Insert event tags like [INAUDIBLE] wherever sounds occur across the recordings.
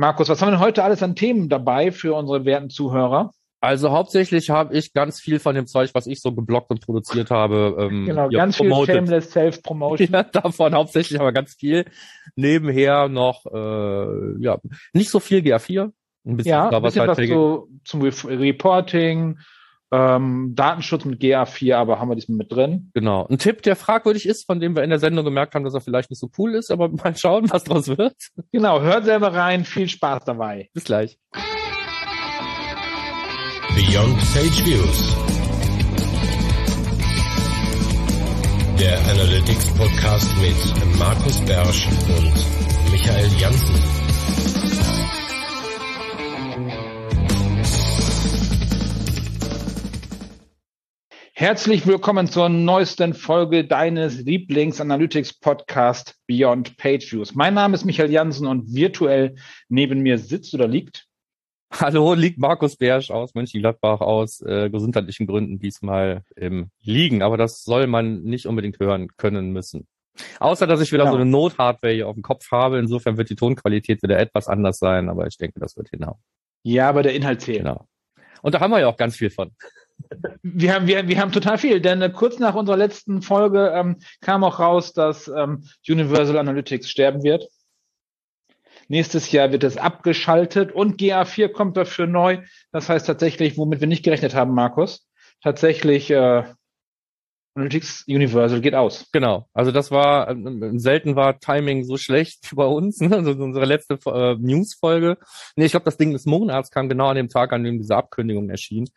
Markus, was haben wir denn heute alles an Themen dabei für unsere werten Zuhörer? Also hauptsächlich habe ich ganz viel von dem Zeug, was ich so geblockt und produziert habe. Ähm, genau, ganz promoted. viel Shameless Self-Promotion. [LAUGHS] Ja, davon hauptsächlich aber ganz viel. Nebenher noch, äh, ja, nicht so viel GA4. Ein bisschen, ja, ein bisschen was, was so zum Reporting, ähm, Datenschutz mit GA4, aber haben wir diesmal mit drin. Genau. Ein Tipp, der fragwürdig ist, von dem wir in der Sendung gemerkt haben, dass er vielleicht nicht so cool ist, aber [LAUGHS] mal schauen, was draus wird. Genau, hört selber rein, viel Spaß dabei. Bis gleich. Beyond Sage Views. Der Analytics Podcast mit Markus Bersch und Michael Janssen. Herzlich willkommen zur neuesten Folge deines Lieblings-Analytics-Podcast Beyond Page Views. Mein Name ist Michael Jansen und virtuell neben mir sitzt oder liegt Hallo, liegt Markus Bersch aus Mönchengladbach aus äh, gesundheitlichen Gründen diesmal im Liegen. Aber das soll man nicht unbedingt hören können müssen. Außer, dass ich wieder genau. so eine Nothardware hier auf dem Kopf habe. Insofern wird die Tonqualität wieder etwas anders sein, aber ich denke, das wird hinhauen. Ja, aber der Inhalt zählt. Genau. Und da haben wir ja auch ganz viel von. Wir haben, wir, wir haben total viel, denn äh, kurz nach unserer letzten Folge ähm, kam auch raus, dass ähm, Universal Analytics sterben wird. Nächstes Jahr wird es abgeschaltet und GA4 kommt dafür neu. Das heißt tatsächlich, womit wir nicht gerechnet haben, Markus, tatsächlich äh, Analytics Universal geht aus. Genau. Also das war äh, selten war Timing so schlecht [LAUGHS] bei uns. Ne? Also unsere letzte äh, News-Folge. Nee, ich glaube, das Ding des Monats kam genau an dem Tag, an dem diese Ankündigung erschien.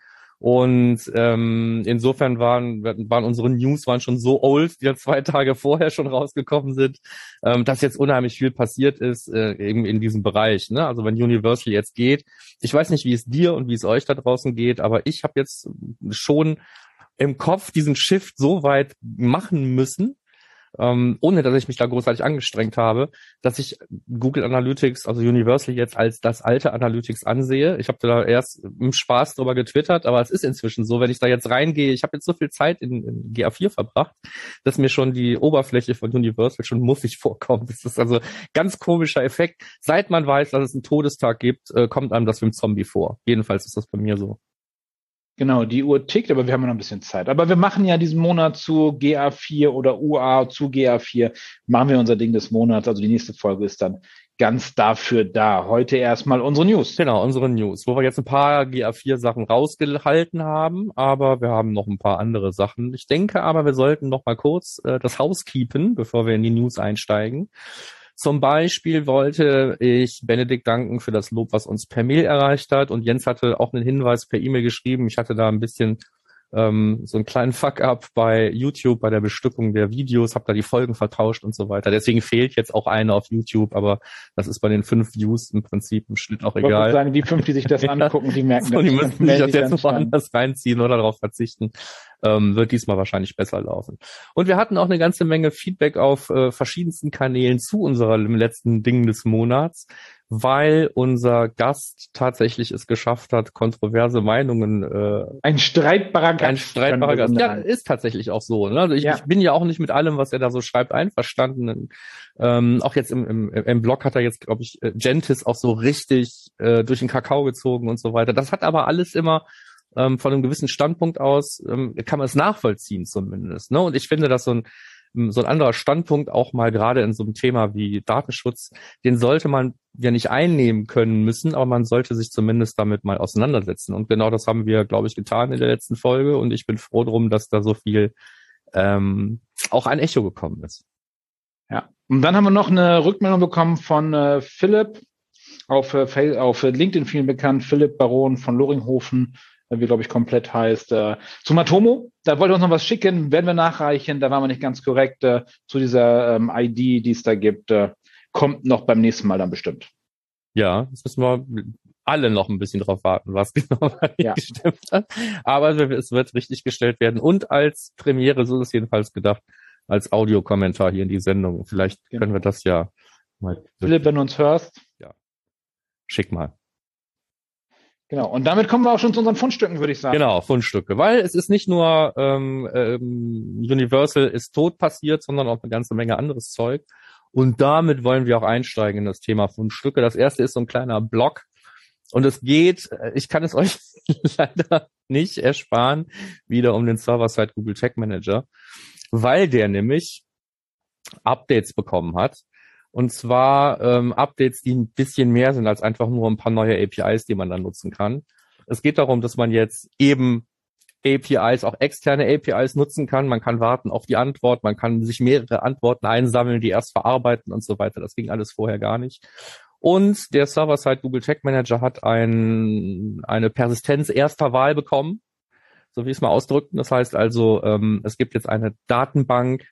Und ähm, insofern waren, waren unsere News waren schon so old, die ja zwei [LAUGHS] Tage vorher schon rausgekommen sind, ähm, dass jetzt unheimlich viel passiert ist, äh, eben in diesem Bereich. Ne? Also wenn Universal jetzt geht, ich weiß nicht, wie es dir und wie es euch da draußen geht, aber ich habe jetzt schon im Kopf diesen Shift so weit machen müssen, ähm, ohne dass ich mich da großartig angestrengt habe, dass ich Google Analytics, also Universal jetzt als das alte Analytics ansehe. Ich habe da erst im Spaß drüber getwittert, aber es ist inzwischen so, wenn ich da jetzt reingehe, ich habe jetzt so viel Zeit in, in GA4 verbracht, dass mir schon die Oberfläche von Universal schon muffig [LAUGHS] vorkommt. Das ist also ganz komischer Effekt. Seit man weiß, dass es einen Todestag gibt, äh, kommt einem das wie ein Zombie vor. Jedenfalls ist das bei mir so. Genau, die Uhr tickt, aber wir haben noch ein bisschen Zeit. Aber wir machen ja diesen Monat zu GA4 oder UA zu GA4, machen wir unser Ding des Monats. Also die nächste Folge ist dann ganz dafür da. Heute erstmal unsere News. Genau, unsere News, wo wir jetzt ein paar GA4-Sachen rausgehalten haben, aber wir haben noch ein paar andere Sachen. Ich denke aber, wir sollten noch mal kurz äh, das Haus keepen, bevor wir in die News einsteigen. Zum Beispiel wollte ich Benedikt danken für das Lob, was uns per Mail erreicht hat. Und Jens hatte auch einen Hinweis per E-Mail geschrieben. Ich hatte da ein bisschen ähm, so einen kleinen Fuck-up bei YouTube, bei der Bestückung der Videos, habe da die Folgen vertauscht und so weiter. Deswegen fehlt jetzt auch eine auf YouTube, aber das ist bei den fünf Views im Prinzip im Schnitt auch egal. Ich sagen, die fünf, die sich das [LAUGHS] angucken, die merken so, das. Die müssen sich das jetzt woanders reinziehen oder darauf verzichten. Ähm, wird diesmal wahrscheinlich besser laufen. Und wir hatten auch eine ganze Menge Feedback auf äh, verschiedensten Kanälen zu unserem letzten Ding des Monats weil unser Gast tatsächlich es geschafft hat, kontroverse Meinungen. Äh, ein streitbarer Gast. Ein streitbarer Gast. Ja, ist tatsächlich auch so. Ne? Also ich, ja. ich, bin ja auch nicht mit allem, was er da so schreibt, einverstanden. Ähm, auch jetzt im, im, im Blog hat er jetzt, glaube ich, äh, Gentis auch so richtig äh, durch den Kakao gezogen und so weiter. Das hat aber alles immer ähm, von einem gewissen Standpunkt aus, ähm, kann man es nachvollziehen zumindest. Ne? Und ich finde, dass so ein so ein anderer Standpunkt auch mal gerade in so einem Thema wie Datenschutz, den sollte man ja nicht einnehmen können müssen, aber man sollte sich zumindest damit mal auseinandersetzen. Und genau das haben wir, glaube ich, getan in der letzten Folge. Und ich bin froh drum, dass da so viel ähm, auch ein Echo gekommen ist. Ja. Und dann haben wir noch eine Rückmeldung bekommen von äh, Philipp auf, äh, auf LinkedIn vielen bekannt, Philipp Baron von Loringhofen wie glaube ich komplett heißt. Äh, zu Matomo, da wollte uns noch was schicken, werden wir nachreichen, da waren wir nicht ganz korrekt äh, zu dieser ähm, ID, die es da gibt. Äh, kommt noch beim nächsten Mal dann bestimmt. Ja, das müssen wir alle noch ein bisschen drauf warten, was [LAUGHS] genau ja. gestimmt hat. Aber es wird richtig gestellt werden und als Premiere, so ist es jedenfalls gedacht, als Audiokommentar hier in die Sendung. Vielleicht genau. können wir das ja mal. Philipp, wenn du uns hörst. Ja. Schick mal. Genau, und damit kommen wir auch schon zu unseren Fundstücken, würde ich sagen. Genau, Fundstücke, weil es ist nicht nur ähm, ähm, Universal ist tot passiert, sondern auch eine ganze Menge anderes Zeug. Und damit wollen wir auch einsteigen in das Thema Fundstücke. Das erste ist so ein kleiner Block. Und es geht, äh, ich kann es [LAUGHS] euch leider nicht ersparen, wieder um den Server-Side Google Tag Manager, weil der nämlich Updates bekommen hat. Und zwar ähm, Updates, die ein bisschen mehr sind als einfach nur ein paar neue APIs, die man dann nutzen kann. Es geht darum, dass man jetzt eben APIs, auch externe APIs nutzen kann. Man kann warten auf die Antwort, man kann sich mehrere Antworten einsammeln, die erst verarbeiten und so weiter. Das ging alles vorher gar nicht. Und der Server-Side Google Tag Manager hat ein, eine Persistenz erster Wahl bekommen, so wie ich es mal ausdrückten. Das heißt also, ähm, es gibt jetzt eine Datenbank,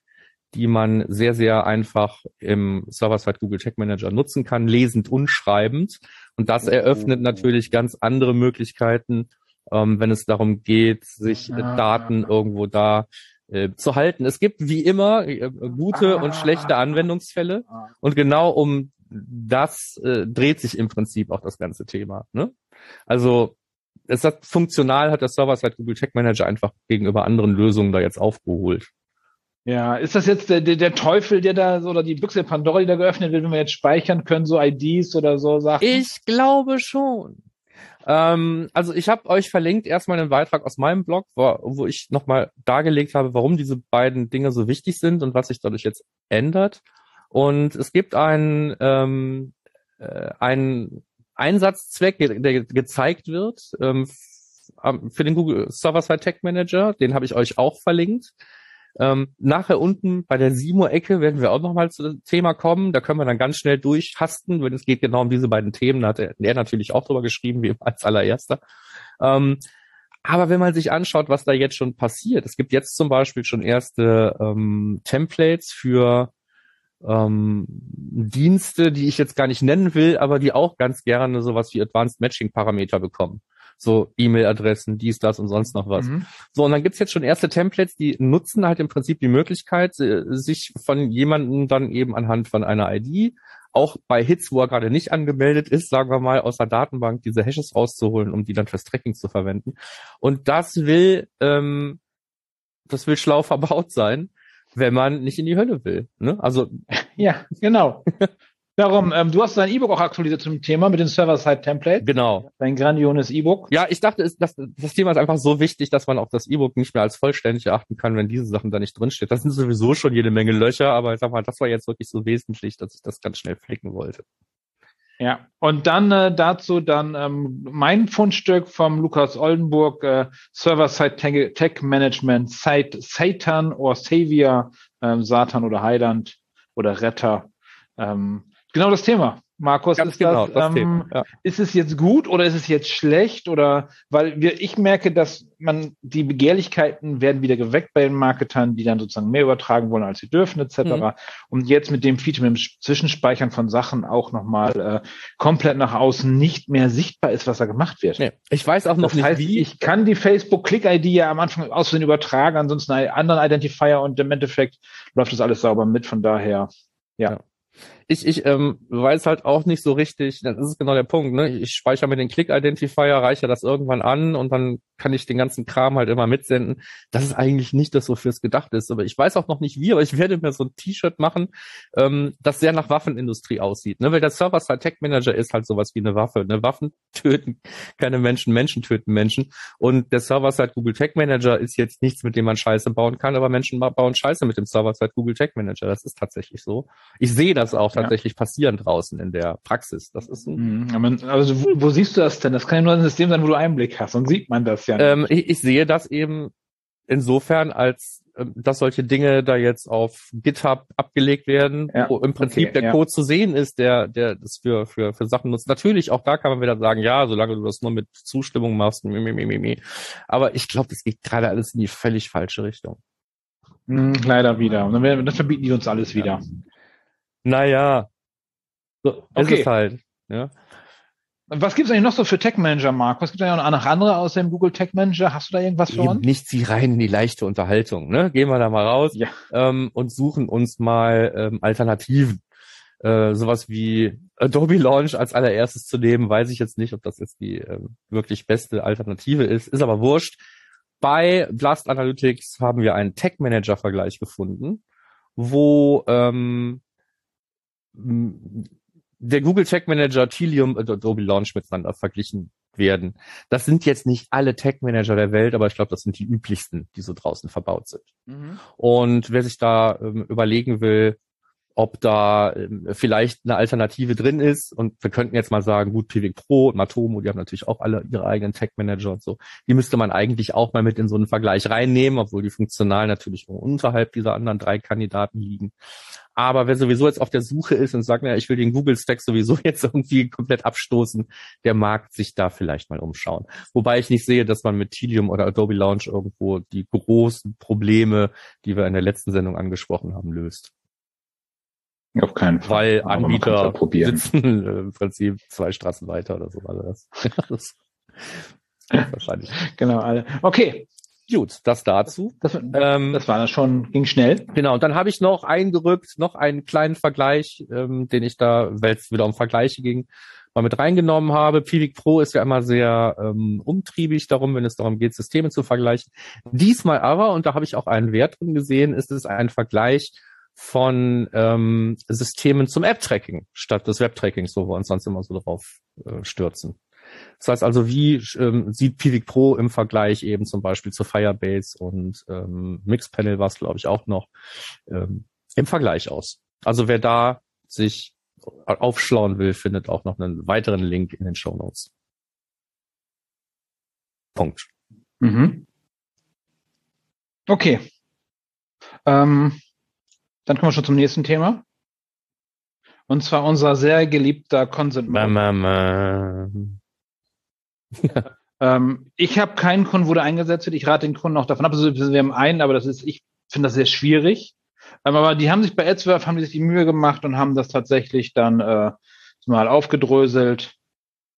die man sehr, sehr einfach im Server-Side Google Tag Manager nutzen kann, lesend und schreibend. Und das eröffnet natürlich ganz andere Möglichkeiten, ähm, wenn es darum geht, sich ah. Daten irgendwo da äh, zu halten. Es gibt wie immer äh, gute ah. und schlechte Anwendungsfälle. Und genau um das äh, dreht sich im Prinzip auch das ganze Thema. Ne? Also es hat funktional hat der Server-Side Google Tag Manager einfach gegenüber anderen Lösungen da jetzt aufgeholt. Ja, ist das jetzt der, der, Teufel, der da so, oder die Büchse Pandora, die da geöffnet wird, wenn wir jetzt speichern können, so IDs oder so Sachen? Ich glaube schon. Ähm, also ich habe euch verlinkt erstmal einen Beitrag aus meinem Blog, wo, wo ich nochmal dargelegt habe, warum diese beiden Dinge so wichtig sind und was sich dadurch jetzt ändert. Und es gibt einen, ähm, äh, einen Einsatzzweck, der gezeigt wird ähm, für den Google Server-Side Tag Manager. Den habe ich euch auch verlinkt. Ähm, nachher unten bei der Simo-Ecke werden wir auch nochmal zu dem Thema kommen. Da können wir dann ganz schnell durchhasten, wenn es geht genau um diese beiden Themen. Da hat er, natürlich auch drüber geschrieben, wie als allererster. Ähm, aber wenn man sich anschaut, was da jetzt schon passiert, es gibt jetzt zum Beispiel schon erste ähm, Templates für ähm, Dienste, die ich jetzt gar nicht nennen will, aber die auch ganz gerne sowas wie Advanced Matching Parameter bekommen so E-Mail-Adressen, dies, das und sonst noch was. Mhm. So, und dann gibt's jetzt schon erste Templates, die nutzen halt im Prinzip die Möglichkeit, sich von jemandem dann eben anhand von einer ID, auch bei Hits, wo er gerade nicht angemeldet ist, sagen wir mal, aus der Datenbank diese Hashes rauszuholen, um die dann fürs Tracking zu verwenden. Und das will, ähm, das will schlau [LAUGHS] verbaut sein, wenn man nicht in die Hölle will. Ne? Also ja, genau. [LAUGHS] Darum, ähm, du hast dein E-Book auch aktualisiert zum Thema mit den Server-Side-Templates. Genau. Dein grandiones E-Book. Ja, ich dachte, das, das Thema ist einfach so wichtig, dass man auch das E-Book nicht mehr als vollständig erachten kann, wenn diese Sachen da nicht drinsteht. Das sind sowieso schon jede Menge Löcher, aber ich sag mal, das war jetzt wirklich so wesentlich, dass ich das ganz schnell flicken wollte. Ja, und dann äh, dazu dann ähm, mein Fundstück vom Lukas Oldenburg, äh, Server-Side Tech Management, Site Satan or Savior, ähm, Satan oder Heiland oder Retter. Ähm, genau das Thema. Markus, Ganz ist, genau, das, das ähm, ja. ist es jetzt gut oder ist es jetzt schlecht? Oder weil wir, ich merke, dass man die Begehrlichkeiten werden wieder geweckt bei den Marketern, die dann sozusagen mehr übertragen wollen, als sie dürfen, etc. Mhm. Und jetzt mit dem Feature, mit dem Zwischenspeichern von Sachen auch nochmal äh, komplett nach außen nicht mehr sichtbar ist, was da gemacht wird. Nee, ich weiß auch noch das nicht, heißt, wie. Ich kann die Facebook-Click-ID ja am Anfang aussehen übertragen, ansonsten einen anderen Identifier und im Endeffekt läuft das alles sauber mit. Von daher, ja. ja ich, ich ähm, weiß halt auch nicht so richtig, das ist genau der Punkt, ne? Ich speichere mir den Click-Identifier, reiche das irgendwann an und dann kann ich den ganzen Kram halt immer mitsenden. Das ist eigentlich nicht das, wofür es gedacht ist. Aber ich weiß auch noch nicht wie, aber ich werde mir so ein T-Shirt machen, ähm, das sehr nach Waffenindustrie aussieht. Ne? Weil der Server-Side Tech Manager ist halt sowas wie eine Waffe. Ne? Waffen [LAUGHS] töten keine Menschen, Menschen töten Menschen. Und der Server-Side Google Tech Manager ist jetzt nichts, mit dem man Scheiße bauen kann, aber Menschen bauen Scheiße mit dem Server-Side Google Tech Manager. Das ist tatsächlich so. Ich sehe das auch tatsächlich ja. passieren draußen in der Praxis. Das ist ein mhm, also wo, wo, siehst du das denn? Das kann ja nur ein System sein, wo du Einblick hast. Dann sieht man das ja. Ähm, ich, ich, sehe das eben insofern, als äh, dass solche Dinge da jetzt auf GitHub abgelegt werden, ja, wo im Prinzip okay, der ja. Code zu sehen ist, der, der das für, für, für Sachen nutzt. Natürlich, auch da kann man wieder sagen, ja, solange du das nur mit Zustimmung machst, mi, mi, mi, mi. aber ich glaube, das geht gerade alles in die völlig falsche Richtung. Hm, leider wieder. Und dann, dann verbieten die uns alles wieder. Naja, so okay. ist es halt. Ja. Was gibt es eigentlich noch so für Tech Manager, Mark? Was gibt es eigentlich noch andere außer dem Google Tech Manager? Hast du da irgendwas für uns? Nicht sie rein in die leichte Unterhaltung. Ne? Gehen wir da mal raus ja. ähm, und suchen uns mal ähm, Alternativen. Äh, sowas wie Adobe Launch als allererstes zu nehmen, weiß ich jetzt nicht, ob das jetzt die äh, wirklich beste Alternative ist. Ist aber wurscht. Bei Blast Analytics haben wir einen Tech Manager Vergleich gefunden, wo ähm, der Google Tag Manager, Tilium und Adobe Launch miteinander verglichen werden. Das sind jetzt nicht alle Tag Manager der Welt, aber ich glaube, das sind die üblichsten, die so draußen verbaut sind. Mhm. Und wer sich da ähm, überlegen will, ob da ähm, vielleicht eine Alternative drin ist. Und wir könnten jetzt mal sagen, gut, Pivik Pro und Matomo, die haben natürlich auch alle ihre eigenen Tech-Manager und so. Die müsste man eigentlich auch mal mit in so einen Vergleich reinnehmen, obwohl die funktional natürlich unterhalb dieser anderen drei Kandidaten liegen. Aber wer sowieso jetzt auf der Suche ist und sagt, na, ich will den Google-Stack sowieso [LAUGHS] jetzt irgendwie komplett abstoßen, der mag sich da vielleicht mal umschauen. Wobei ich nicht sehe, dass man mit Tilium oder Adobe Launch irgendwo die großen Probleme, die wir in der letzten Sendung angesprochen haben, löst. Auf keinen Fall. Weil Anbieter sitzen äh, im Prinzip zwei Straßen weiter oder so. Also das, das, [LAUGHS] das [LAUGHS] wahrscheinlich. Genau, alle. Okay. Gut, das dazu. Das, ähm, das war das schon, ging schnell. Genau, und dann habe ich noch eingerückt, noch einen kleinen Vergleich, ähm, den ich da, weil es wieder um Vergleiche ging, mal mit reingenommen habe. Pivik Pro ist ja immer sehr ähm, umtriebig darum, wenn es darum geht, Systeme zu vergleichen. Diesmal aber, und da habe ich auch einen Wert drin gesehen, ist es ein Vergleich von ähm, Systemen zum App-Tracking statt des Web-Trackings, wo wir uns sonst immer so drauf äh, stürzen. Das heißt also, wie ähm, sieht Pivik Pro im Vergleich eben zum Beispiel zu Firebase und ähm, Mixpanel war es, glaube ich, auch noch ähm, im Vergleich aus. Also wer da sich aufschlauen will, findet auch noch einen weiteren Link in den Show Notes. Punkt. Mhm. Okay. Ähm, dann kommen wir schon zum nächsten Thema. Und zwar unser sehr geliebter Consent Mode. [LAUGHS] ähm, ich habe keinen Kunden, wo der eingesetzt wird. Ich rate den Kunden auch davon ab. Also wir haben einen, aber das ist, ich finde das sehr schwierig. Ähm, aber die haben sich bei AdSwerve, haben die sich die Mühe gemacht und haben das tatsächlich dann äh, mal aufgedröselt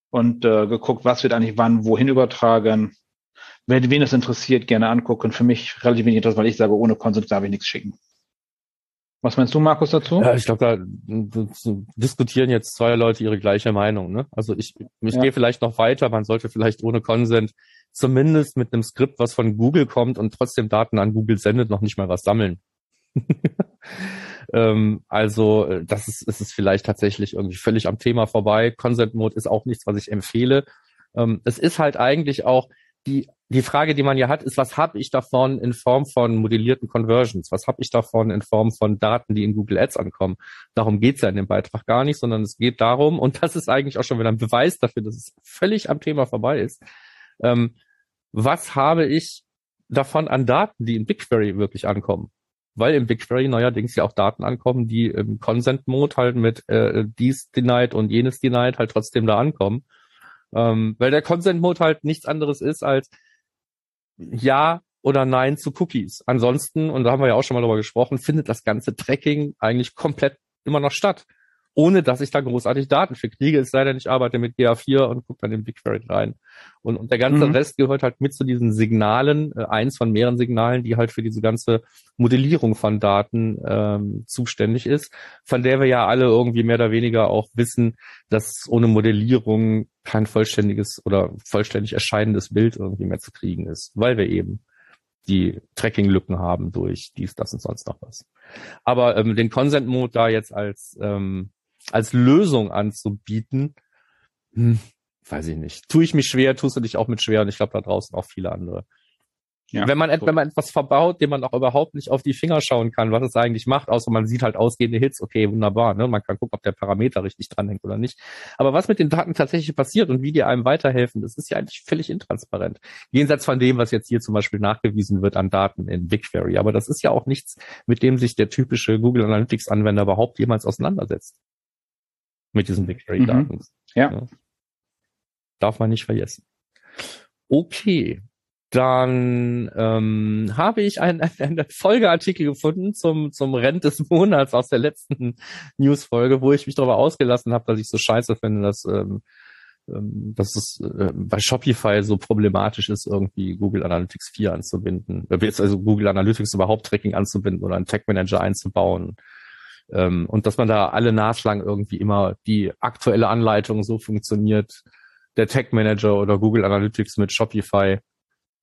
und äh, geguckt, was wird eigentlich wann, wohin übertragen. Wer, wen das interessiert, gerne angucken. Für mich relativ wenig interessant, weil ich sage, ohne Consent darf ich nichts schicken. Was meinst du, Markus, dazu? Ja, ich glaube, da diskutieren jetzt zwei Leute ihre gleiche Meinung. Ne? Also ich, ich ja. gehe vielleicht noch weiter. Man sollte vielleicht ohne Consent zumindest mit einem Skript, was von Google kommt und trotzdem Daten an Google sendet, noch nicht mal was sammeln. [LAUGHS] ähm, also äh, das ist, ist es vielleicht tatsächlich irgendwie völlig am Thema vorbei. Consent Mode ist auch nichts, was ich empfehle. Ähm, es ist halt eigentlich auch die die Frage, die man ja hat, ist, was habe ich davon in Form von modellierten Conversions? Was habe ich davon in Form von Daten, die in Google Ads ankommen? Darum geht's ja in dem Beitrag gar nicht, sondern es geht darum, und das ist eigentlich auch schon wieder ein Beweis dafür, dass es völlig am Thema vorbei ist. Ähm, was habe ich davon an Daten, die in BigQuery wirklich ankommen? Weil im BigQuery neuerdings ja auch Daten ankommen, die im Consent-Mode halt mit äh, dies denied und jenes denied halt trotzdem da ankommen. Ähm, weil der Consent-Mode halt nichts anderes ist als ja oder Nein zu Cookies. Ansonsten, und da haben wir ja auch schon mal drüber gesprochen, findet das ganze Tracking eigentlich komplett immer noch statt ohne dass ich da großartig Daten für kriege. Es sei denn, ich arbeite mit GA4 und gucke dann in BigQuery rein. Und, und der ganze mhm. Rest gehört halt mit zu diesen Signalen, äh, eins von mehreren Signalen, die halt für diese ganze Modellierung von Daten ähm, zuständig ist, von der wir ja alle irgendwie mehr oder weniger auch wissen, dass ohne Modellierung kein vollständiges oder vollständig erscheinendes Bild irgendwie mehr zu kriegen ist, weil wir eben die Tracking-Lücken haben durch dies, das und sonst noch was. Aber ähm, den Consent-Mode da jetzt als ähm, als Lösung anzubieten, hm, weiß ich nicht. Tue ich mich schwer, tust du dich auch mit schwer und ich glaube da draußen auch viele andere. Ja, wenn man, so. wenn man etwas verbaut, dem man auch überhaupt nicht auf die Finger schauen kann, was es eigentlich macht, außer man sieht halt ausgehende Hits, okay, wunderbar, ne? Man kann gucken, ob der Parameter richtig dranhängt oder nicht. Aber was mit den Daten tatsächlich passiert und wie die einem weiterhelfen, das ist ja eigentlich völlig intransparent. Jenseits von dem, was jetzt hier zum Beispiel nachgewiesen wird an Daten in BigQuery. Aber das ist ja auch nichts, mit dem sich der typische Google Analytics Anwender überhaupt jemals auseinandersetzt mit diesen BigQuery-Daten. Mhm. Ja. ja. Darf man nicht vergessen. Okay. Dann ähm, habe ich einen, [LAUGHS] einen Folgeartikel gefunden zum, zum Rent des Monats aus der letzten Newsfolge, wo ich mich darüber ausgelassen habe, dass ich so scheiße finde, dass, ähm, ähm, dass es äh, bei Shopify so problematisch ist, irgendwie Google Analytics 4 anzubinden. Also Google Analytics überhaupt Tracking anzubinden oder einen Tag Manager einzubauen. Ähm, und dass man da alle nachschlagen irgendwie immer die aktuelle Anleitung so funktioniert, der Tag Manager oder Google Analytics mit Shopify.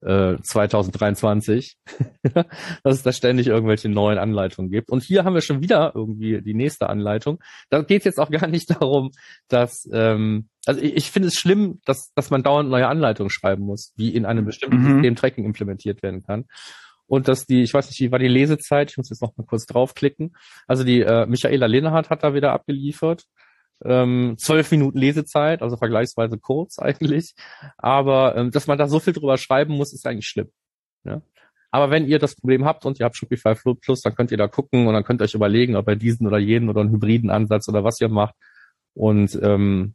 äh, 2023, [LAUGHS] dass es da ständig irgendwelche neuen Anleitungen gibt. Und hier haben wir schon wieder irgendwie die nächste Anleitung. Da geht es jetzt auch [LAUGHS] gar nicht darum, dass, ähm, also ich, ich finde es schlimm, dass, dass man dauernd neue Anleitungen schreiben muss, wie in einem bestimmten mhm. System Tracking implementiert werden kann. Und dass die, ich weiß nicht, wie war die Lesezeit, ich muss jetzt noch mal kurz draufklicken. Also die äh, Michaela Lehnhardt hat da wieder abgeliefert ähm, zwölf Minuten Lesezeit, also vergleichsweise kurz [LAUGHS] eigentlich. Aber ähm, dass man da so viel drüber schreiben muss, ist eigentlich schlimm. Ja? Aber wenn ihr das Problem habt und ihr habt Shopify Float Plus, dann könnt ihr da gucken und dann könnt ihr euch überlegen, ob ihr diesen oder jenen oder einen hybriden Ansatz oder was ihr macht. Und ähm,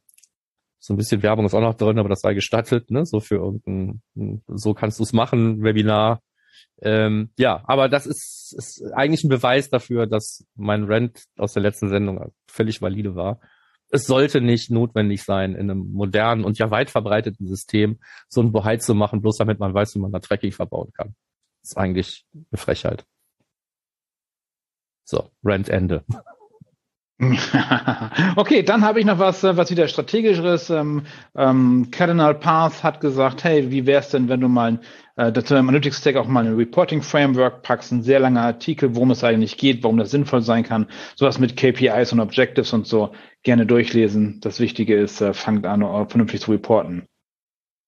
so ein bisschen Werbung ist auch noch drin, aber das sei gestattet, ne? So für irgendein, so kannst du es machen, Webinar. Ähm, ja, aber das ist, ist eigentlich ein Beweis dafür, dass mein Rant aus der letzten Sendung völlig valide war es sollte nicht notwendig sein, in einem modernen und ja weit verbreiteten System so ein Bohai zu machen, bloß damit man weiß, wie man da Tracking verbauen kann. Das ist eigentlich eine Frechheit. So, Rent Ende. [LAUGHS] okay, dann habe ich noch was, äh, was wieder strategischeres. Ähm, ähm, Cardinal Path hat gesagt, hey, wie wäre es denn, wenn du mal äh, dazu im Analytics Stack auch mal ein Reporting Framework packst, ein sehr langer Artikel, worum es eigentlich geht, warum das sinnvoll sein kann, sowas mit KPIs und Objectives und so gerne durchlesen. Das Wichtige ist, äh, fangt an, uh, vernünftig zu reporten.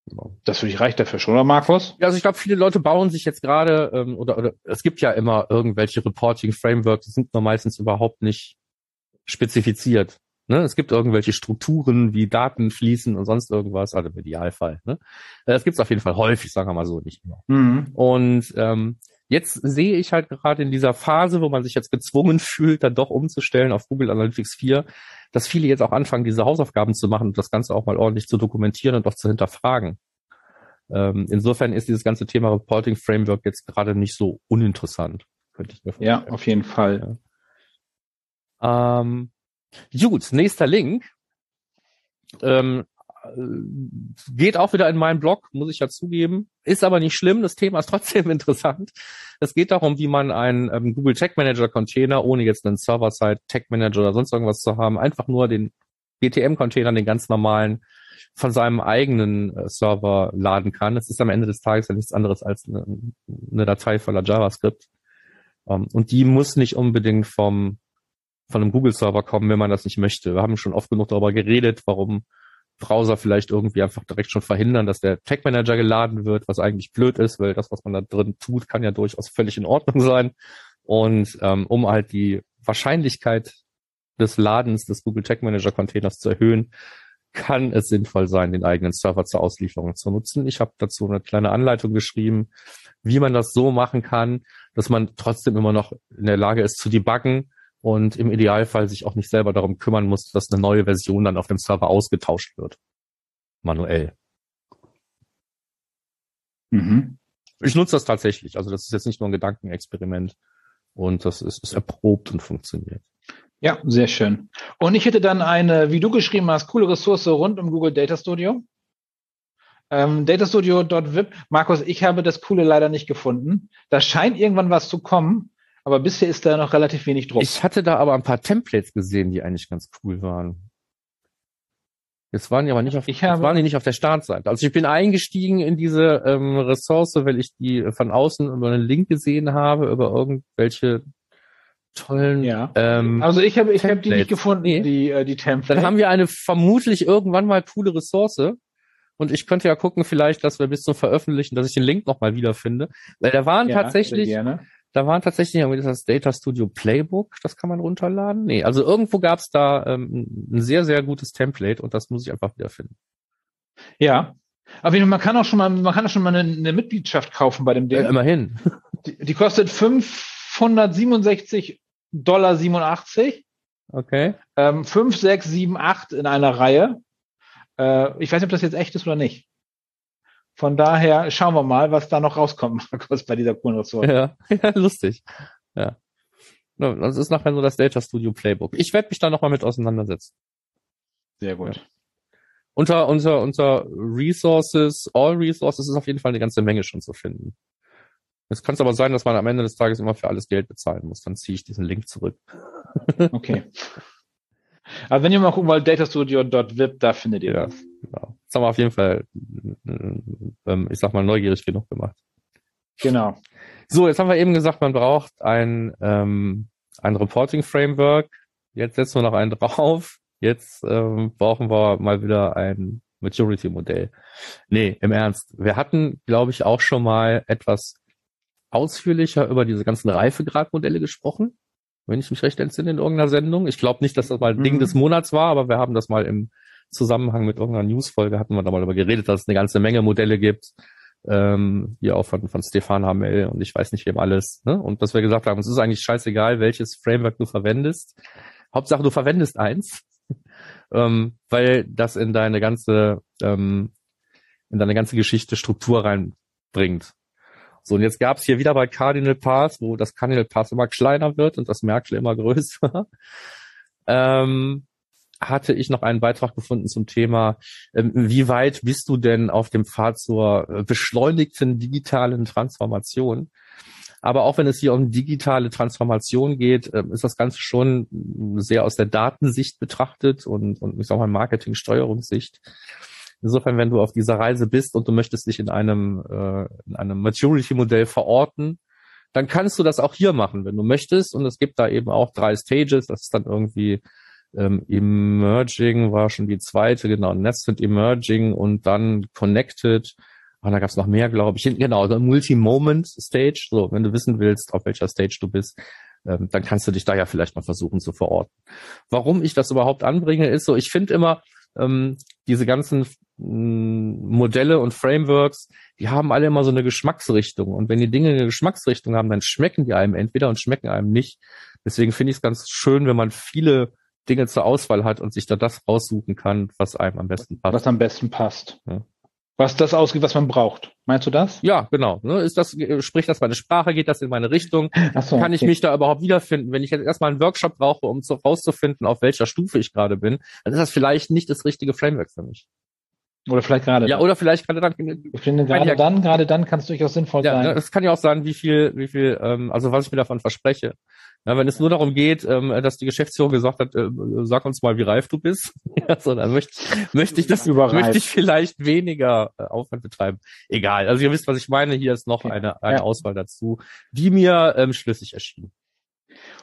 Genau. Das für dich reicht dafür schon, oder Markus? Ja, also ich glaube, viele Leute bauen sich jetzt gerade, ähm, oder, oder es gibt ja immer irgendwelche Reporting-Frameworks, die sind nur meistens überhaupt nicht spezifiziert. Ne? Es gibt irgendwelche Strukturen wie Daten fließen und sonst irgendwas, also im Idealfall. Ne? Das gibt es auf jeden Fall häufig, sagen wir mal so, nicht immer. Mhm. Und ähm, jetzt sehe ich halt gerade in dieser Phase, wo man sich jetzt gezwungen [LAUGHS] fühlt, dann doch umzustellen auf Google Analytics 4, dass viele jetzt auch anfangen, diese Hausaufgaben zu machen und das Ganze auch mal ordentlich zu dokumentieren und auch zu hinterfragen. Ähm, insofern ist dieses ganze Thema Reporting Framework jetzt gerade nicht so uninteressant, könnte ich mir vorstellen. Ja, auf jeden Fall. Ähm, gut, nächster Link. Ähm, geht auch wieder in meinen Blog, muss ich ja zugeben. Ist aber nicht schlimm, das Thema ist [LAUGHS] trotzdem interessant. Es geht darum, wie man einen ähm, Google Tag Manager Container, ohne jetzt einen Server-Side Tag Manager oder sonst irgendwas zu haben, einfach nur den GTM Container, den ganz normalen, von seinem eigenen äh, Server laden kann. Es ist am Ende des Tages ja nichts anderes als eine, eine Datei voller JavaScript. Um, ähm, und die muss nicht unbedingt vom von einem Google-Server kommen, wenn man das nicht möchte. Wir haben schon oft genug darüber geredet, warum Browser vielleicht irgendwie einfach direkt schon verhindern, dass der Tag Manager geladen wird, was eigentlich blöd ist, weil das, was man da drin tut, kann ja durchaus völlig in Ordnung sein. Und ähm, um halt die Wahrscheinlichkeit des Ladens des Google Tag Manager Containers zu erhöhen, kann es sinnvoll sein, den eigenen Server zur Auslieferung zu nutzen. Ich habe dazu eine kleine Anleitung geschrieben, wie man das so machen kann, dass man trotzdem immer noch in der Lage ist zu debuggen und im Idealfall sich auch nicht selber darum kümmern muss, dass eine neue Version dann auf dem Server ausgetauscht wird. Manuell. Mhm. Ich nutze das tatsächlich. Also das ist jetzt nicht nur ein Gedankenexperiment und das ist, ist erprobt und funktioniert. Ja, sehr schön. Und ich hätte dann eine, wie du geschrieben hast, coole Ressource rund um Google Data Studio. Ähm, Datastudio.vip. Markus, ich habe das Coole leider nicht gefunden. Da scheint irgendwann was zu kommen aber bisher ist da noch relativ wenig Druck. Ich hatte da aber ein paar Templates gesehen, die eigentlich ganz cool waren. Jetzt waren die aber nicht auf, ich habe, waren die nicht auf der Startseite. Also ich bin eingestiegen in diese ähm, Ressource, weil ich die von außen über einen Link gesehen habe, über irgendwelche tollen. Ja. Ähm, also ich habe ich habe die nicht gefunden, nee. die äh, die Templates. Dann haben wir eine vermutlich irgendwann mal coole Ressource. Und ich könnte ja gucken, vielleicht, dass wir bis zum Veröffentlichen, dass ich den Link nochmal wiederfinde. Weil da waren ja, tatsächlich, da waren tatsächlich irgendwie das Data Studio Playbook, das kann man runterladen. Nee, also irgendwo gab es da ähm, ein sehr, sehr gutes Template und das muss ich einfach wiederfinden. Ja. Aber man kann auch schon mal, man kann auch schon mal eine, eine Mitgliedschaft kaufen bei dem Ding. Ja, immerhin. Die, die kostet 567 Dollar 87. Okay. Ähm, 5, 6, 7, 8 in einer Reihe. Äh, ich weiß nicht, ob das jetzt echt ist oder nicht. Von daher schauen wir mal, was da noch rauskommt, [LAUGHS] Markus, bei dieser coolen Ressource. Ja, [LAUGHS] ja lustig. Ja. Das ist nachher nur das Data Studio Playbook. Ich werde mich da nochmal mit auseinandersetzen. Sehr gut. Ja. Unter, unter, unter Resources, All Resources ist auf jeden Fall eine ganze Menge schon zu finden. Es kann aber sein, dass man am Ende des Tages immer für alles Geld bezahlen muss. Dann ziehe ich diesen Link zurück. Okay. [LAUGHS] Aber wenn ihr mal gucken wollt, datastudio.vip, da findet ihr das. Genau. Das haben wir auf jeden Fall, ähm, ich sag mal, neugierig genug gemacht. Genau. So, jetzt haben wir eben gesagt, man braucht ein, ähm, ein Reporting-Framework. Jetzt setzen wir noch einen drauf. Jetzt ähm, brauchen wir mal wieder ein Maturity-Modell. Nee, im Ernst. Wir hatten, glaube ich, auch schon mal etwas ausführlicher über diese ganzen Reifegradmodelle gesprochen, wenn ich mich recht entsinne in irgendeiner Sendung. Ich glaube nicht, dass das mal ein mhm. Ding des Monats war, aber wir haben das mal im Zusammenhang mit irgendeiner Newsfolge hatten wir da mal darüber geredet, dass es eine ganze Menge Modelle gibt, ähm, hier auch von, von Stefan Hamel und ich weiß nicht wem alles. Ne? Und dass wir gesagt haben, es ist eigentlich scheißegal, welches Framework du verwendest. Hauptsache, du verwendest eins, [LAUGHS] ähm, weil das in deine ganze, ähm, in deine ganze Geschichte Struktur reinbringt. So, und jetzt gab es hier wieder bei Cardinal Path, wo das Cardinal Path immer kleiner wird und das Merkle immer größer, [LAUGHS] ähm, hatte ich noch einen Beitrag gefunden zum Thema, ähm, wie weit bist du denn auf dem Pfad zur äh, beschleunigten digitalen Transformation? Aber auch wenn es hier um digitale Transformation geht, ähm, ist das Ganze schon sehr aus der Datensicht betrachtet und, und ich sag mal Marketing-Steuerungssicht. Insofern, wenn du auf dieser Reise bist und du möchtest dich in einem, äh, in einem Maturity-Modell verorten, dann kannst du das auch hier machen, wenn du möchtest. Und es gibt da eben auch drei Stages. Das ist dann irgendwie ähm, Emerging war schon die zweite, genau, Nested Emerging und dann Connected. Und da gab es noch mehr, glaube ich. Genau, so Multi-Moment Stage. So, wenn du wissen willst, auf welcher Stage du bist, ähm, dann kannst du dich da ja vielleicht mal versuchen zu verorten. Warum ich das überhaupt anbringe, ist so, ich finde immer, ähm, diese ganzen Modelle und Frameworks, die haben alle immer so eine Geschmacksrichtung. Und wenn die Dinge eine Geschmacksrichtung haben, dann schmecken die einem entweder und schmecken einem nicht. Deswegen finde ich es ganz schön, wenn man viele Dinge zur Auswahl hat und sich da das raussuchen kann, was einem am besten passt. Was am besten passt. Ja. Was das ausgeht, was man braucht. Meinst du das? Ja, genau. Ne, ist das, spricht das meine Sprache, geht das in meine Richtung? So, Kann ich mich da überhaupt wiederfinden? Wenn ich jetzt erstmal einen Workshop brauche, um so rauszufinden, auf welcher Stufe ich gerade bin, dann ist das vielleicht nicht das richtige Framework für mich. Oder vielleicht gerade. Ja, oder vielleicht gerade dann. Ich finde gerade ja, dann, gerade dann kann es durchaus sinnvoll ja, sein. Ja, es kann ja auch sein, wie viel, wie viel, ähm, also was ich mir davon verspreche. Ja, wenn es nur darum geht, ähm, dass die Geschäftsführung gesagt hat, äh, sag uns mal, wie reif du bist, [LAUGHS] ja, so, dann möchte, möchte ich das, möchte ich vielleicht weniger äh, Aufwand betreiben. Egal. Also ihr wisst, was ich meine. Hier ist noch okay. eine, eine ja. Auswahl dazu, die mir ähm, schlüssig erschien.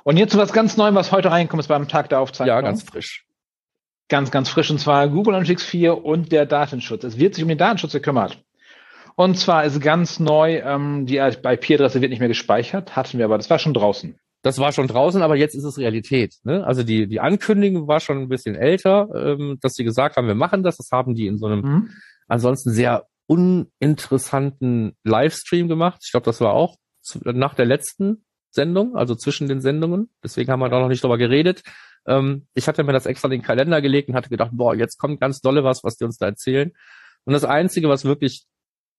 Und jetzt zu was ganz Neuem, was heute reinkommt, ist beim Tag der Aufzeichnung. Ja, ganz frisch. Ganz, ganz frisch, und zwar Google Analytics 4 und der Datenschutz. Es wird sich um den Datenschutz gekümmert. Und zwar ist ganz neu, ähm, die IP-Adresse wird nicht mehr gespeichert, hatten wir aber, das war schon draußen. Das war schon draußen, aber jetzt ist es Realität. Ne? Also die, die Ankündigung war schon ein bisschen älter, ähm, dass sie gesagt haben, wir machen das. Das haben die in so einem mhm. ansonsten sehr uninteressanten Livestream gemacht. Ich glaube, das war auch zu, nach der letzten Sendung, also zwischen den Sendungen. Deswegen haben wir da noch nicht drüber geredet. Ähm, ich hatte mir das extra in den Kalender gelegt und hatte gedacht, boah, jetzt kommt ganz dolle was, was die uns da erzählen. Und das Einzige, was wirklich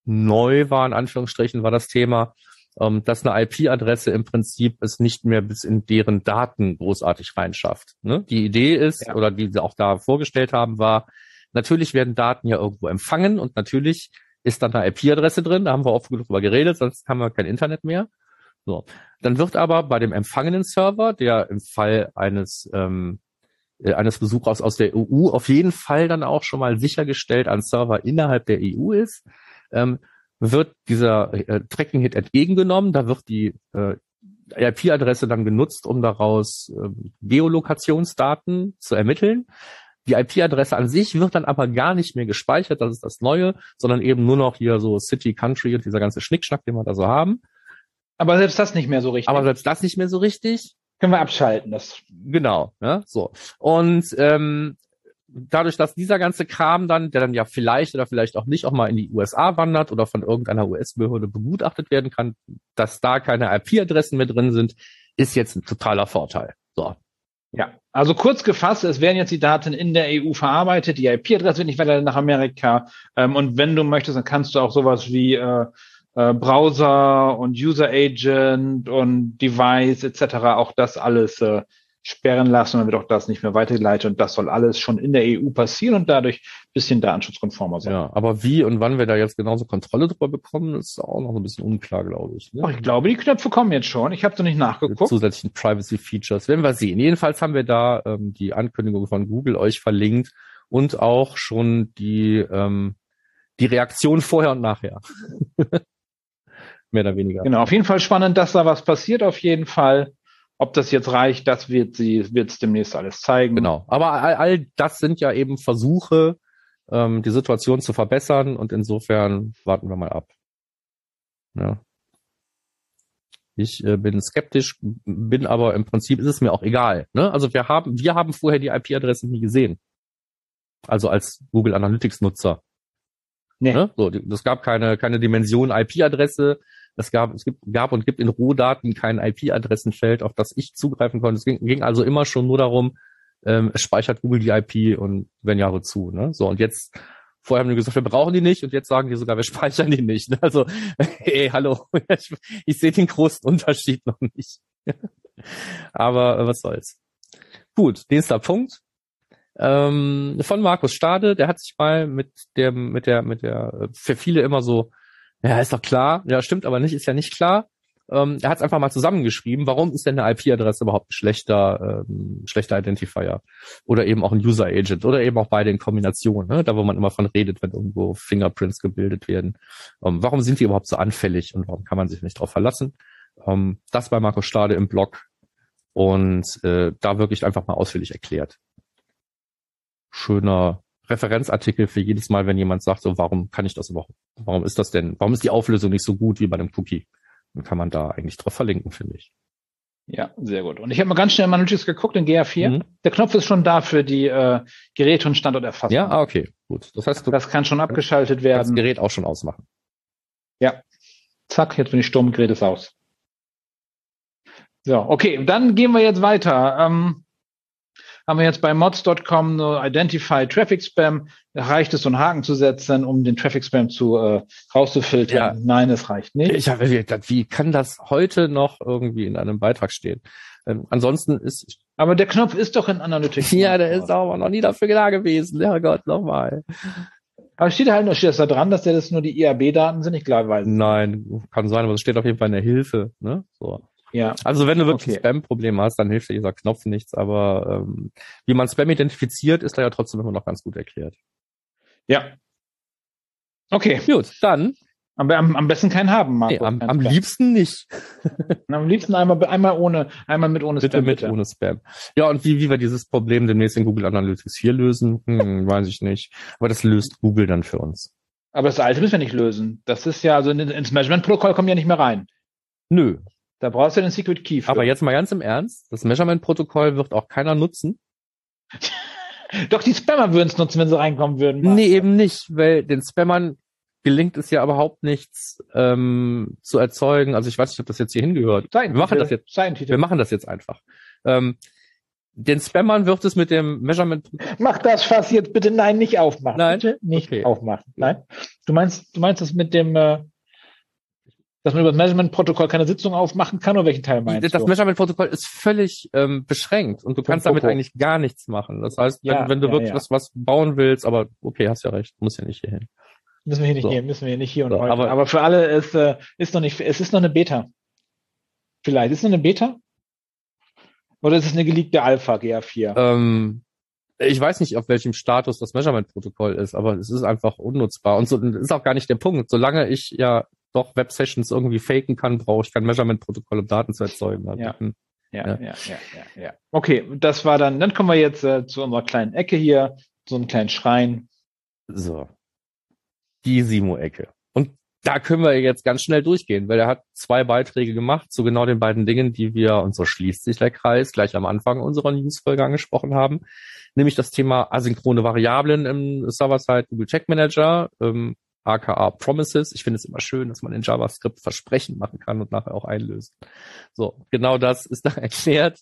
neu war, in Anführungsstrichen, war das Thema, ähm, dass eine IP-Adresse im Prinzip es nicht mehr bis in deren Daten großartig reinschafft. Ne? Die Idee ist, ja. oder die sie auch da vorgestellt haben, war, natürlich werden Daten ja irgendwo empfangen und natürlich ist dann eine IP-Adresse drin, da haben wir oft genug drüber geredet, sonst haben wir kein Internet mehr. So. Dann wird aber bei dem empfangenen Server, der im Fall eines ähm, äh, eines Besuchers aus der EU auf jeden Fall dann auch schon mal sichergestellt ein Server innerhalb der EU ist, ähm, wird dieser äh, Tracking-Hit entgegengenommen. Da wird die äh, IP-Adresse dann genutzt, um daraus äh, Geolokationsdaten zu ermitteln. Die IP-Adresse an sich wird dann aber gar nicht mehr gespeichert, das ist das Neue, sondern eben nur noch hier so City, Country und dieser ganze Schnickschnack, den wir da so haben. Aber selbst das nicht mehr so richtig. Aber selbst das nicht mehr so richtig. Können wir abschalten, das. Genau, ja, so. Und ähm, dadurch, dass dieser ganze Kram dann, der dann ja vielleicht oder vielleicht auch nicht auch mal in die USA wandert oder von irgendeiner US-Behörde begutachtet werden kann, dass da keine IP-Adressen mehr drin sind, ist jetzt ein totaler Vorteil. So. Ja, also kurz gefasst, es werden jetzt die Daten in der EU verarbeitet, die IP-Adresse wird nicht weiter nach Amerika. Ähm, und wenn du möchtest, dann kannst du auch sowas wie äh, äh, Browser und User Agent und Device etc. auch das alles äh, sperren lassen, dann wird auch das nicht mehr weitergeleitet und das soll alles schon in der EU passieren und dadurch bisschen datenschutzkonformer sein. Ja, aber wie und wann wir da jetzt genauso Kontrolle drüber bekommen, ist auch noch ein bisschen unklar, glaube ich. Ne? Ach, ich glaube, die Knöpfe kommen jetzt schon. Ich habe noch nicht nachgeguckt. Zusätzlichen Privacy Features werden wir sehen. Jedenfalls haben wir da ähm, die Ankündigung von Google euch verlinkt und auch schon die, ähm, die Reaktion vorher und nachher. [LAUGHS] Mehr oder weniger. Genau, auf jeden Fall spannend, dass da was passiert, auf jeden Fall. Ob das jetzt reicht, das wird sie, wird es demnächst alles zeigen. Genau. Aber all, all das sind ja eben Versuche, ähm, die Situation zu verbessern und insofern warten wir mal ab. Ja. Ich äh, bin skeptisch, bin aber im Prinzip ist es mir auch egal. Ne? Also wir haben, wir haben vorher die IP-Adresse nie gesehen. Also als Google Analytics Nutzer. Nee. Ne? So, das gab keine, keine Dimension IP-Adresse. Es gab, es gibt, gab und gibt in Rohdaten kein IP-Adressenfeld, auf das ich zugreifen konnte. Es ging, ging also immer schon nur darum, ähm, es speichert Google die IP und wenn ja, wozu. Ne? So, und jetzt, vorher haben die gesagt, wir brauchen die nicht und jetzt sagen die sogar, wir [LAUGHS] speichern die nicht. Ne? Also, [LAUGHS] ey, hallo, ich, [LAUGHS] ich sehe den großen Unterschied noch nicht. Aber äh, was soll's. Gut, nächster Punkt. Ähm, von Markus Stade, der hat sich mal mit dem, mit der, mit der, äh, für viele immer so, ja, ist doch klar, ja, stimmt aber nicht, ist ja nicht klar. Ähm, er hat es einfach mal zusammengeschrieben, warum ist denn eine IP-Adresse überhaupt ein schlechter, ähm, schlechter Identifier? Oder eben auch ein User Agent oder eben auch beide in Kombination, ne? da wo man immer von redet, wenn irgendwo Fingerprints gebildet werden. Ähm, warum sind die überhaupt so anfällig und warum kann man sich nicht darauf verlassen? Ähm, das bei Markus Stade im Blog und äh, da wirklich einfach mal ausführlich erklärt. Schöner Referenzartikel für jedes Mal, wenn jemand sagt, so warum kann ich das überhaupt? Warum ist das denn? Warum ist die Auflösung nicht so gut wie bei einem Cookie? Dann kann man da eigentlich drauf verlinken, finde ich. Ja, sehr gut. Und ich habe mal ganz schnell mal Analytics geguckt in GA4. Mhm. Der Knopf ist schon da für die äh, Geräte und Standorterfassung. Ja, ah, okay, gut. Das heißt, du das kann schon abgeschaltet werden. Das Gerät auch schon ausmachen. Ja. Zack, jetzt bin ich stumm, Gerät ist aus. So, okay, dann gehen wir jetzt weiter. Ähm, haben wir jetzt bei mods.com nur Identify Traffic Spam. Reicht es, so einen Haken zu setzen, um den Traffic Spam zu äh, rauszufiltern? Ja. Nein, es reicht nicht. Ich habe wie kann das heute noch irgendwie in einem Beitrag stehen? Ähm, ansonsten ist aber der Knopf ist doch in Analytics. ja, der ist aber noch nie dafür da gewesen. Herrgott, nochmal. Aber steht halt noch steht das da dran, dass der das nur die IAB-Daten sind? Ich glaube, weiß Nein, kann sein, aber es steht auf jeden Fall in der Hilfe. Ne? So. Ja. Also wenn du wirklich okay. Spam-Probleme hast, dann hilft dir dieser Knopf nichts, aber ähm, wie man Spam identifiziert, ist da ja trotzdem immer noch ganz gut erklärt. Ja. Okay. Gut, dann. Aber am, am besten keinen haben, Marco. Nee, am, am liebsten nicht. [LAUGHS] am liebsten einmal, einmal ohne, einmal mit ohne bitte Spam. Mit bitte mit ohne Spam. Ja, und wie, wie wir dieses Problem demnächst in Google Analytics 4 lösen, hm, [LAUGHS] weiß ich nicht. Aber das löst Google dann für uns. Aber das alte müssen wir nicht lösen. Das ist ja, also ins Measurement-Protokoll kommen ja nicht mehr rein. Nö, da brauchst du den Secret Key für. Aber jetzt mal ganz im Ernst, das Measurement-Protokoll wird auch keiner nutzen. [LAUGHS] Doch die Spammer würden es nutzen, wenn sie reinkommen würden. Marc. Nee, eben nicht, weil den Spammern gelingt es ja überhaupt nichts ähm, zu erzeugen. Also ich weiß nicht, ob das jetzt hier hingehört. Wir machen das jetzt. Wir machen das jetzt einfach. Ähm, den Spammern wird es mit dem Measurement. Mach das Fass jetzt bitte nein nicht aufmachen. Nein, bitte nicht okay. aufmachen. Nein. Du meinst, du meinst das mit dem äh, dass man über das Measurement-Protokoll keine Sitzung aufmachen kann, oder welchen Teil meinst das du? Measurement-Protokoll ist völlig ähm, beschränkt und du Zum kannst damit eigentlich gar nichts machen. Das heißt, wenn, ja, wenn du ja, wirklich ja. Was, was bauen willst, aber okay, hast ja recht, muss ja nicht hier hin. Müssen wir hier nicht so. hier, müssen wir hier nicht hier und so, heute. Aber, aber für alle ist, äh, ist noch nicht, es ist noch eine Beta. Vielleicht. Ist es noch eine Beta? Oder ist es eine geleakte Alpha GA4? Ähm, ich weiß nicht, auf welchem Status das Measurement-Protokoll ist, aber es ist einfach unnutzbar. Und so das ist auch gar nicht der Punkt. Solange ich ja doch Web-Sessions irgendwie faken kann, brauche ich kein Measurement-Protokoll, um Daten zu erzeugen. Ja. Ja, ja, ja, ja, ja, Okay, das war dann, dann kommen wir jetzt äh, zu unserer kleinen Ecke hier, so einem kleinen Schrein. So. Die Simo-Ecke. Und da können wir jetzt ganz schnell durchgehen, weil er hat zwei Beiträge gemacht zu genau den beiden Dingen, die wir, und so schließt sich der Kreis, gleich am Anfang unserer Newsfolge angesprochen haben, nämlich das Thema asynchrone Variablen im Server-Side Google Check Manager. Ähm, aka Promises. Ich finde es immer schön, dass man in JavaScript Versprechen machen kann und nachher auch einlöst. So, genau das ist da [LAUGHS] erklärt.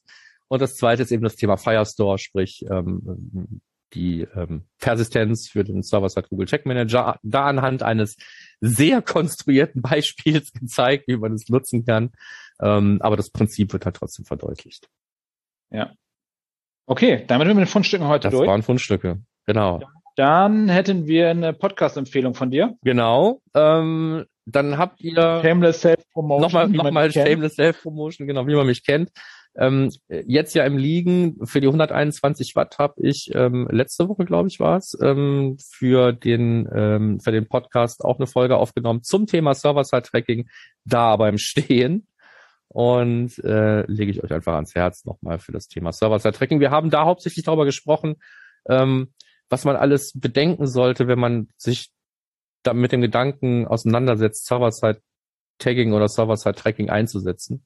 Und das zweite ist eben das Thema Firestore, sprich ähm, die ähm, Persistenz für den Server-Side Google Check Manager, da anhand eines sehr konstruierten [LAUGHS] Beispiels gezeigt, wie man es nutzen kann. Ähm, aber das Prinzip wird halt trotzdem verdeutlicht. Ja. Okay, damit sind wir mit den Fundstücken heute das durch. Das waren Fundstücke, genau. Ja. Dann hätten wir eine Podcast-Empfehlung von dir. Genau. Ähm, dann habt ihr Shameless Self-Promotion. Nochmal, nochmal Shameless Self-Promotion, genau, wie man mich kennt. Ähm, jetzt ja im Liegen für die 121 Watt habe ich ähm, letzte Woche, glaube ich, war es, ähm, für den ähm, für den Podcast auch eine Folge aufgenommen zum Thema Server-Side-Tracking, da aber im Stehen. Und äh, lege ich euch einfach ans Herz nochmal für das Thema Server-Side-Tracking. Wir haben da hauptsächlich darüber gesprochen, ähm, was man alles bedenken sollte, wenn man sich da mit dem Gedanken auseinandersetzt, Server-Side-Tagging oder Server-Side-Tracking einzusetzen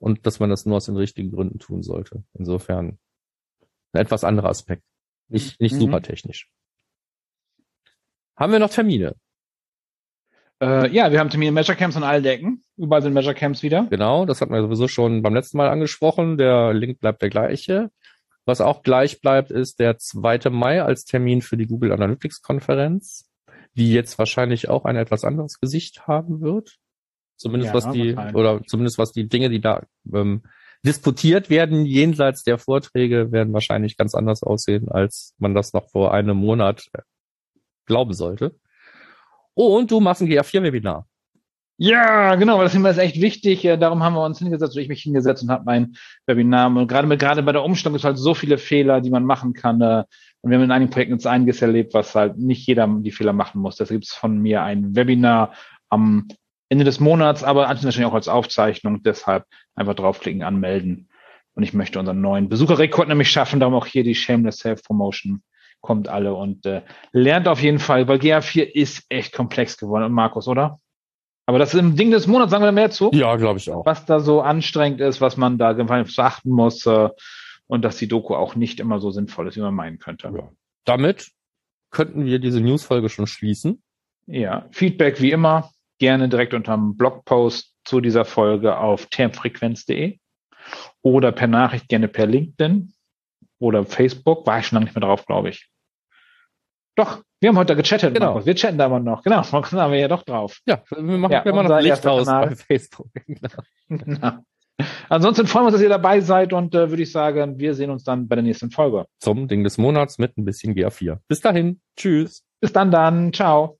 und dass man das nur aus den richtigen Gründen tun sollte. Insofern ein etwas anderer Aspekt. Nicht, nicht mhm. super technisch. Haben wir noch Termine? Äh, ja, wir haben Termine Measure Camps an allen Decken. Überall sind Measure Camps wieder. Genau, das hatten wir sowieso schon beim letzten Mal angesprochen. Der Link bleibt der gleiche. Was auch gleich bleibt, ist der 2. Mai als Termin für die Google Analytics Konferenz, die jetzt wahrscheinlich auch ein etwas anderes Gesicht haben wird. Zumindest ja, was die, oder zumindest was die Dinge, die da ähm, disputiert werden, jenseits der Vorträge, werden wahrscheinlich ganz anders aussehen, als man das noch vor einem Monat äh, glauben sollte. Und du machst ein GA4-Webinar. Ja, genau, das ist echt wichtig. Darum haben wir uns hingesetzt, oder ich mich hingesetzt und habe mein Webinar. Und gerade, mit, gerade bei der Umstellung ist halt so viele Fehler, die man machen kann. Äh, und wir haben in einigen Projekten jetzt einiges erlebt, was halt nicht jeder die Fehler machen muss. Deshalb gibt es von mir ein Webinar am Ende des Monats, aber natürlich auch als Aufzeichnung. Deshalb einfach draufklicken, anmelden. Und ich möchte unseren neuen Besucherrekord nämlich schaffen. Darum auch hier die Shameless Self-Promotion kommt alle und äh, lernt auf jeden Fall, weil GA4 ist echt komplex geworden. Und Markus, oder? Aber das ist im Ding des Monats, sagen wir mehr zu? Ja, glaube ich auch. Was da so anstrengend ist, was man da beachten muss äh, und dass die Doku auch nicht immer so sinnvoll ist, wie man meinen könnte. Ja. Damit könnten wir diese Newsfolge schon schließen. Ja, Feedback wie immer gerne direkt unter dem Blogpost zu dieser Folge auf termfrequenz.de oder per Nachricht gerne per LinkedIn oder Facebook. War ich schon lange nicht mehr drauf, glaube ich. Doch, wir haben heute gechattet, genau. Markus. Wir chatten da aber noch. Genau, [LAUGHS] da haben wir ja doch drauf. Ja, wir machen ja, immer noch Licht aus bei Facebook. [LAUGHS] genau. Ansonsten freuen wir uns, dass ihr dabei seid und äh, würde ich sagen, wir sehen uns dann bei der nächsten Folge. Zum Ding des Monats mit ein bisschen GA4. Bis dahin. Tschüss. Bis dann dann. Ciao.